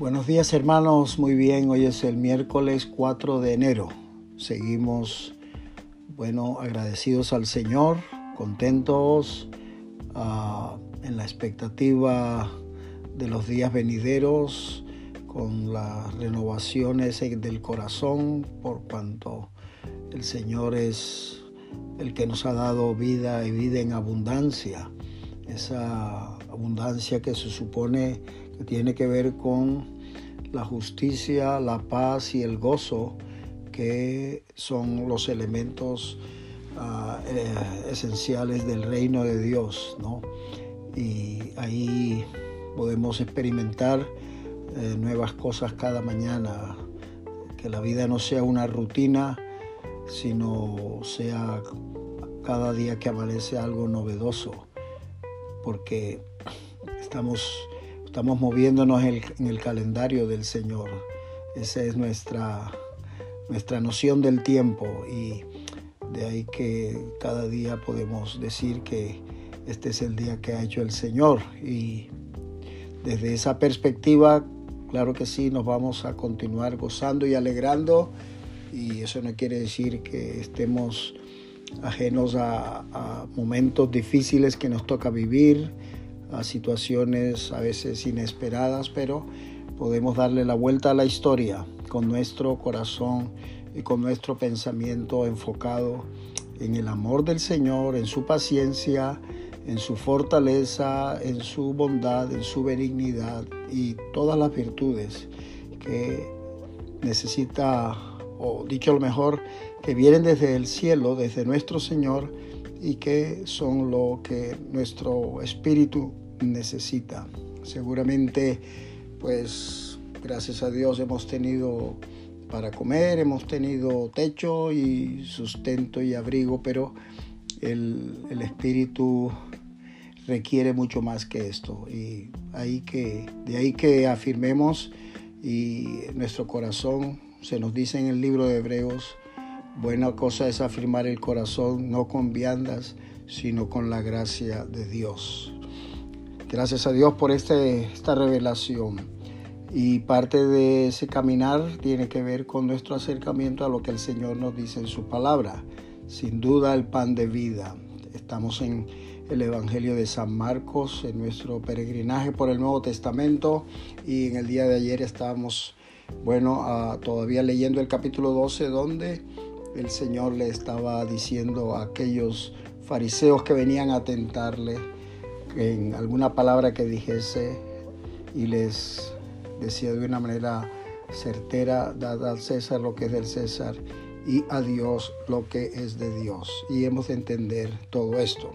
Buenos días hermanos, muy bien, hoy es el miércoles 4 de enero. Seguimos, bueno, agradecidos al Señor, contentos, uh, en la expectativa de los días venideros, con las renovaciones del corazón, por cuanto el Señor es el que nos ha dado vida y vida en abundancia. Esa abundancia que se supone tiene que ver con la justicia, la paz y el gozo, que son los elementos uh, eh, esenciales del reino de Dios, ¿no? Y ahí podemos experimentar eh, nuevas cosas cada mañana, que la vida no sea una rutina, sino sea cada día que amanece algo novedoso, porque estamos, estamos moviéndonos en el, en el calendario del Señor. Esa es nuestra, nuestra noción del tiempo y de ahí que cada día podemos decir que este es el día que ha hecho el Señor y desde esa perspectiva, claro que sí, nos vamos a continuar gozando y alegrando y eso no quiere decir que estemos ajenos a, a, momentos difíciles que nos toca vivir, a situaciones a veces inesperadas, pero podemos darle la vuelta a la historia con nuestro corazón y con nuestro pensamiento enfocado en el amor del Señor, en su paciencia, en su fortaleza, en su bondad, en su benignidad y todas las virtudes que necesita, o dicho lo mejor, que vienen desde el cielo, desde nuestro Señor y que son lo que nuestro espíritu necesita. Seguramente, pues, gracias a Dios hemos tenido para comer, hemos tenido techo y sustento y abrigo, pero el, el espíritu requiere mucho más que esto. Y ahí que, de ahí que afirmemos y nuestro corazón, se nos dice en el libro de Hebreos, buena cosa es afirmar el corazón no con viandas, sino con la gracia de Dios. Gracias a Dios por este, esta revelación. Y parte de ese caminar tiene que ver con nuestro acercamiento a lo que el Señor nos dice en su palabra. Sin duda el pan de vida. Estamos en el Evangelio de San Marcos en nuestro peregrinaje por el Nuevo Testamento y en el día de ayer estábamos, bueno, uh, todavía leyendo el capítulo 12 donde el Señor le estaba diciendo a aquellos fariseos que venían a tentarle en alguna palabra que dijese y les decía de una manera certera, dad al César lo que es del César y a Dios lo que es de Dios. Y hemos de entender todo esto.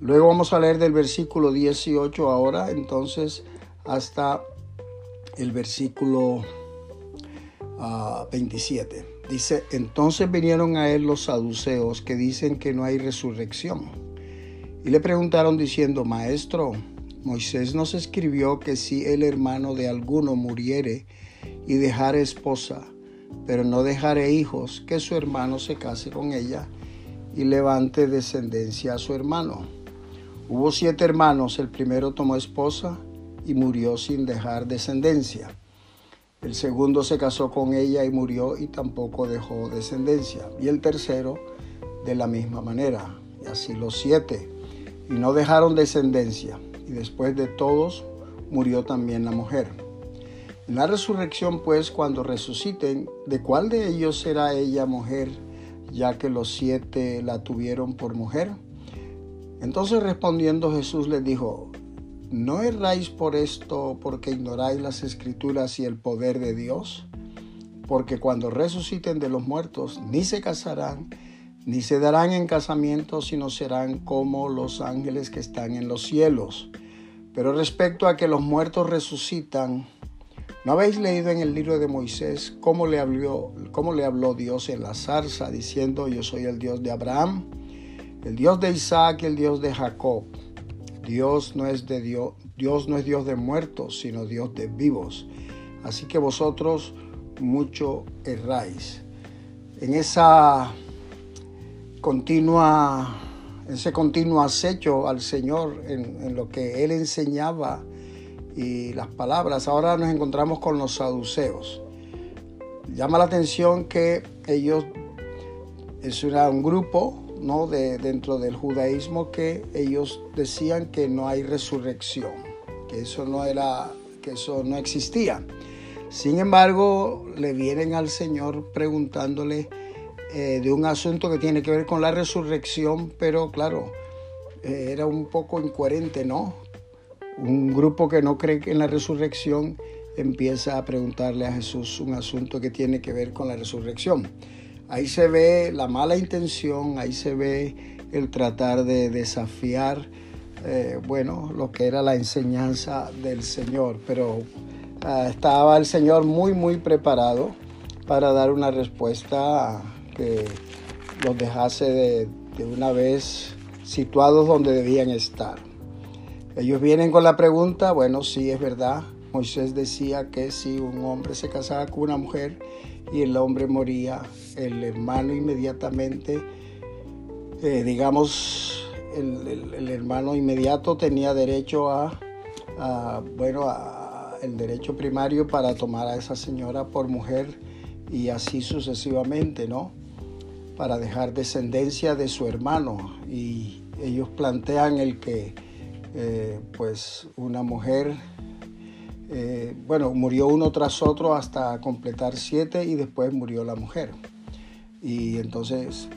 Luego vamos a leer del versículo 18 ahora, entonces, hasta el versículo uh, ah, 27. Dice, entonces vinieron a él los saduceos que dicen que no hay resurrección. Y le preguntaron diciendo, Maestro, Moisés nos escribió que si el hermano de alguno muriere y dejare esposa, pero no dejare hijos, que su hermano se case con ella y levante descendencia a su hermano. Hubo siete hermanos, el primero tomó esposa y murió sin dejar descendencia. El segundo se casó con ella y murió y tampoco dejó descendencia. Y el tercero de la misma manera. Y así los siete. Y no dejaron descendencia. Y después de todos murió también la mujer. En la resurrección, pues, cuando resuciten, ¿de cuál de ellos será ella mujer, ya que los siete la tuvieron por mujer? Entonces respondiendo Jesús les dijo, ¿no erráis por esto porque ignoráis las escrituras y el poder de Dios? Porque cuando resuciten de los muertos, ni se casarán, ni se darán en casamiento, sino serán como los ángeles que están en los cielos. Pero respecto a que los muertos resucitan, ¿no habéis leído en el libro de Moisés cómo le habló, Dios en la zarza, diciendo, yo soy el Dios de Abraham? El Dios de Isaac y el Dios de Jacob. Dios no es de Dios, Dios no es Dios de muertos, sino Dios de vivos. Así que vosotros mucho erráis. En esa continua, ese continuo acecho al Señor en, en lo que Él enseñaba y las palabras. Ahora nos encontramos con los saduceos. Llama la atención que ellos es un grupo ¿no? de, dentro del judaísmo que ellos decían que no hay resurrección, que eso no era, que eso no existía. Sin embargo, le vienen al Señor preguntándole eh, de un asunto que tiene que ver con la resurrección, pero claro, eh, era un poco incoherente, ¿no? Un grupo que no cree en la resurrección empieza a preguntarle a Jesús un asunto que tiene que ver con la resurrección. Ahí se ve la mala intención, ahí se ve el tratar de desafiar, eh, bueno, lo que era la enseñanza del Señor, pero ah, estaba el Señor muy, muy preparado para dar una respuesta que los dejase de, de una vez situados donde debían estar. Ellos vienen con la pregunta, bueno, sí es verdad, Moisés decía que si un hombre se casaba con una mujer y el hombre moría, el hermano inmediatamente, eh, digamos, el, hermano inmediato tenía derecho a, bueno, el derecho primario para tomar a esa señora por mujer y así sucesivamente, ¿no? Para dejar descendencia de su hermano. Y ellos plantean el que, eh, pues, una mujer eh, bueno, murió uno tras otro hasta completar siete y después murió la mujer. Y entonces,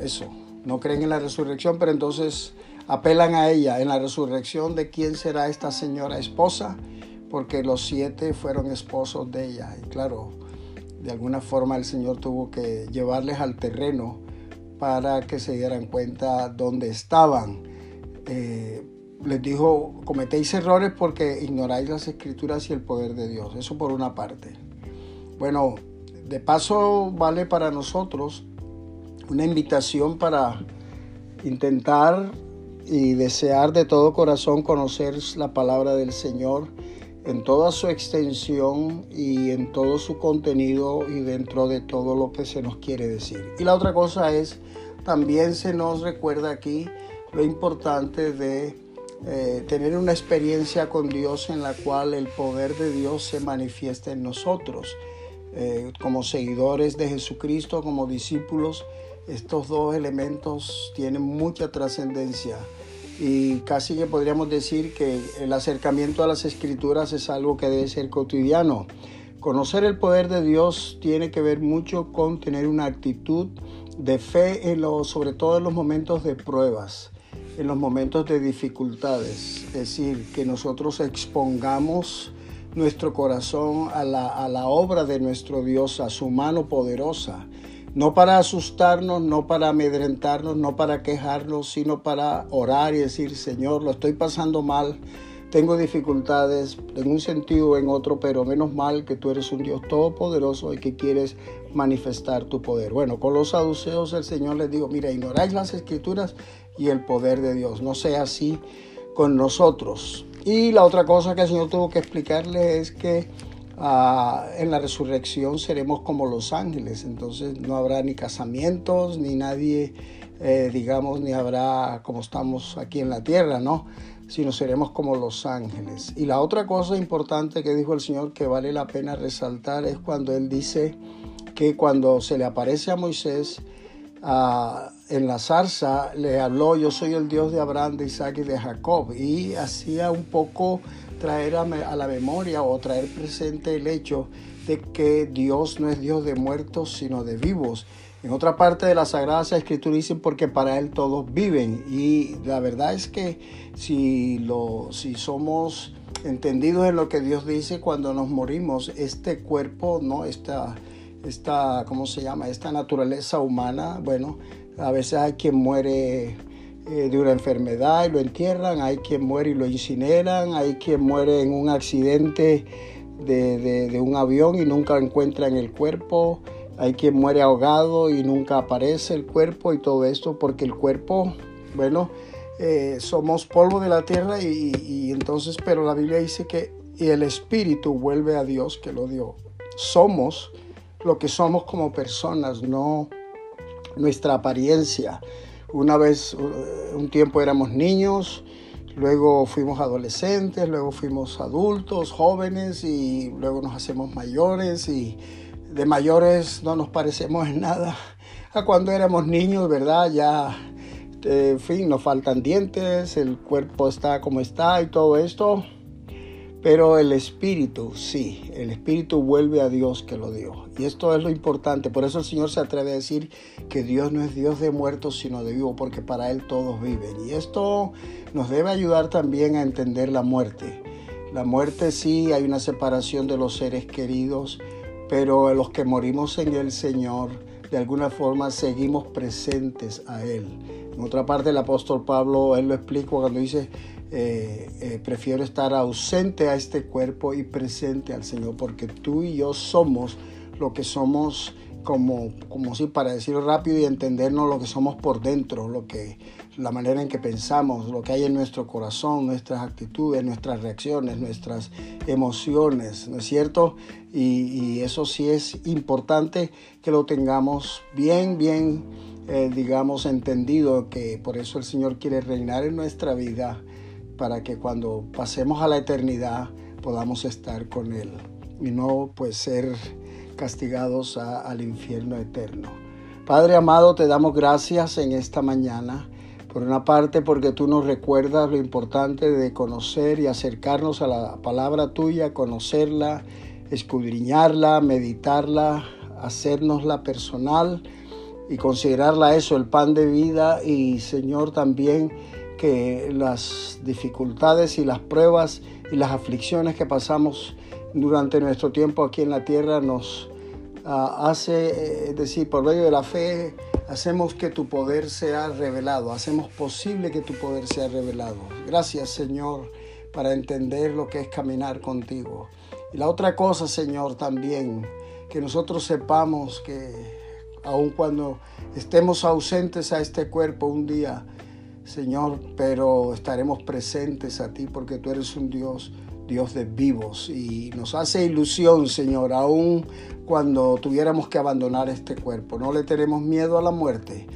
eso, no creen en la resurrección, pero entonces apelan a ella en la resurrección de quién será esta señora esposa, porque los siete fueron esposos de ella. Y claro, de alguna forma el Señor tuvo que llevarles al terreno para que se dieran cuenta dónde estaban. Eh, les dijo, cometéis errores porque ignoráis las escrituras y el poder de Dios. Eso por una parte. Bueno, de paso vale para nosotros una invitación para intentar y desear de todo corazón conocer la palabra del Señor en toda su extensión y en todo su contenido y dentro de todo lo que se nos quiere decir. Y la otra cosa es, también se nos recuerda aquí lo importante de eh, tener una experiencia con Dios en la cual el poder de Dios se manifiesta en nosotros. Eh, como seguidores de Jesucristo, como discípulos, estos dos elementos tienen mucha trascendencia y casi que podríamos decir que el acercamiento a las escrituras es algo que debe ser cotidiano. Conocer el poder de Dios tiene que ver mucho con tener una actitud de fe, en lo, sobre todo en los momentos de pruebas en los momentos de dificultades, es decir, que nosotros expongamos nuestro corazón a la, a la, obra de nuestro Dios, a su mano poderosa, no para asustarnos, no para amedrentarnos, no para quejarnos, sino para orar y decir, Señor, lo estoy pasando mal, tengo dificultades en un sentido o en otro, pero menos mal que tú eres un Dios todopoderoso y que quieres manifestar tu poder. Bueno, con los saduceos el Señor les dijo, mira, ignoráis las escrituras y el poder de Dios. No sea así con nosotros. Y la otra cosa que el Señor tuvo que explicarle es que ah, en la resurrección seremos como los ángeles. Entonces no habrá ni casamientos, ni nadie, eh, digamos, ni habrá como estamos aquí en la tierra, ¿no? Sino seremos como los ángeles. Y la otra cosa importante que dijo el Señor que vale la pena resaltar es cuando Él dice que cuando se le aparece a Moisés, en la zarza le habló, yo soy el Dios de Abraham, de Isaac y de Jacob. Y hacía un poco traer a, la memoria o traer presente el hecho de que Dios no es Dios de muertos, sino de vivos. En otra parte de la Sagrada Escritura dicen porque para Él todos viven. Y la verdad es que si, lo, si somos entendidos en lo que Dios dice cuando nos morimos, este cuerpo, no está esta, ¿cómo se llama? Esta naturaleza humana, bueno, a veces hay quien muere eh, de una enfermedad y lo entierran, hay quien muere y lo incineran, hay quien muere en un accidente de, de, un avión y nunca encuentran el cuerpo, hay quien muere ahogado y nunca aparece el cuerpo y todo esto porque el cuerpo, bueno, eh, somos polvo de la tierra y, y entonces, pero la Biblia dice que el espíritu vuelve a Dios que lo dio. Somos lo que somos como personas, no nuestra apariencia. Una vez, uh, un tiempo éramos niños, luego fuimos adolescentes, luego fuimos adultos, jóvenes y luego nos hacemos mayores y de mayores no nos parecemos en nada a cuando éramos niños, ¿verdad? Ya, eh, en fin, nos faltan dientes, el cuerpo está como está y todo esto. Pero el espíritu, sí, el espíritu vuelve a Dios que lo dio. Y esto es lo importante. Por eso el Señor se atreve a decir que Dios no es Dios de muertos, sino de vivos, porque para Él todos viven. Y esto nos debe ayudar también a entender la muerte. La muerte sí, hay una separación de los seres queridos, pero los que morimos en el Señor, de alguna forma seguimos presentes a Él. En otra parte, el apóstol Pablo, él lo explica cuando dice, eh, eh, prefiero estar ausente a este cuerpo y presente al Señor, porque tú y yo somos lo que somos como, como si para decirlo rápido y entendernos lo que somos por dentro, lo que, la manera en que pensamos, lo que hay en nuestro corazón, nuestras actitudes, nuestras reacciones, nuestras emociones, ¿no es cierto? Y, eso sí es importante que lo tengamos bien, bien, eh, digamos, entendido, que por eso el Señor quiere reinar en nuestra vida para que cuando pasemos a la eternidad podamos estar con Él y no pues ser castigados al infierno eterno. Padre amado, te damos gracias en esta mañana. Por una parte, porque tú nos recuerdas lo importante de conocer y acercarnos a la palabra tuya, conocerla, escudriñarla, meditarla, hacernosla personal y considerarla eso, el pan de vida y Señor también que las dificultades y las pruebas y las aflicciones que pasamos durante nuestro tiempo aquí en la tierra nos ah, hace, eh, es decir, por medio de la fe, hacemos que tu poder sea revelado, hacemos posible que tu poder sea revelado. Gracias Señor para entender lo que es caminar contigo. Y la otra cosa, Señor, también, que nosotros sepamos que aun cuando estemos ausentes a este cuerpo un día, Señor, pero estaremos presentes a ti porque tú eres un Dios, Dios de vivos y nos hace ilusión, Señor, aún cuando tuviéramos que abandonar este cuerpo. No le tenemos miedo a la muerte,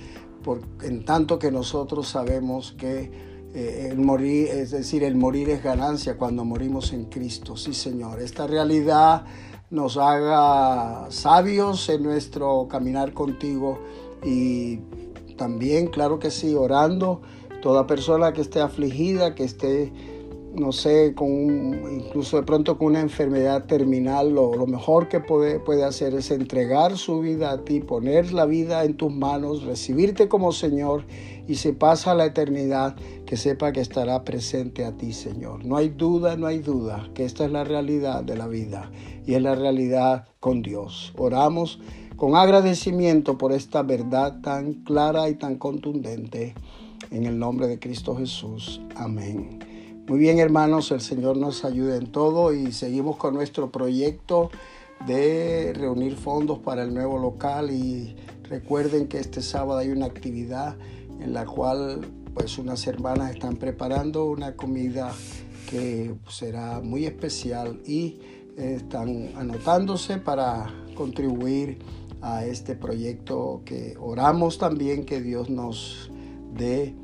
por, en tanto que nosotros sabemos que eh, el morir, es decir, el morir es ganancia cuando morimos en Cristo. Sí, Señor, esta realidad nos haga sabios en nuestro caminar contigo y también, claro que sí, orando Toda persona que esté afligida, que esté, no sé, con incluso de pronto con una enfermedad terminal, lo, mejor que puede, puede hacer es entregar su vida a ti, poner la vida en tus manos, recibirte como Señor y si pasa la eternidad, que sepa que estará presente a ti, Señor. No hay duda, no hay duda que esta es la realidad de la vida y es la realidad con Dios. Oramos con agradecimiento por esta verdad tan clara y tan contundente. En el nombre de Cristo Jesús. Amén. Muy bien hermanos, el Señor nos ayude en todo y seguimos con nuestro proyecto de reunir fondos para el nuevo local y recuerden que este sábado hay una actividad en la cual pues unas hermanas están preparando una comida que será muy especial y están anotándose para contribuir a este proyecto que oramos también que Dios nos de,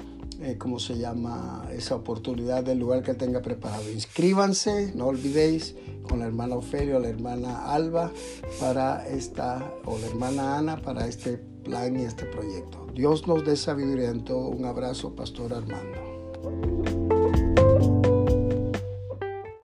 eh, ¿cómo se llama?, esa oportunidad del lugar que tenga preparado. Inscríbanse, no olvidéis, con la hermana Ofelia o la hermana Alba para esta, o la hermana Ana para este plan y este proyecto. Dios nos dé sabiduría en todo. Un abrazo, Pastor Armando.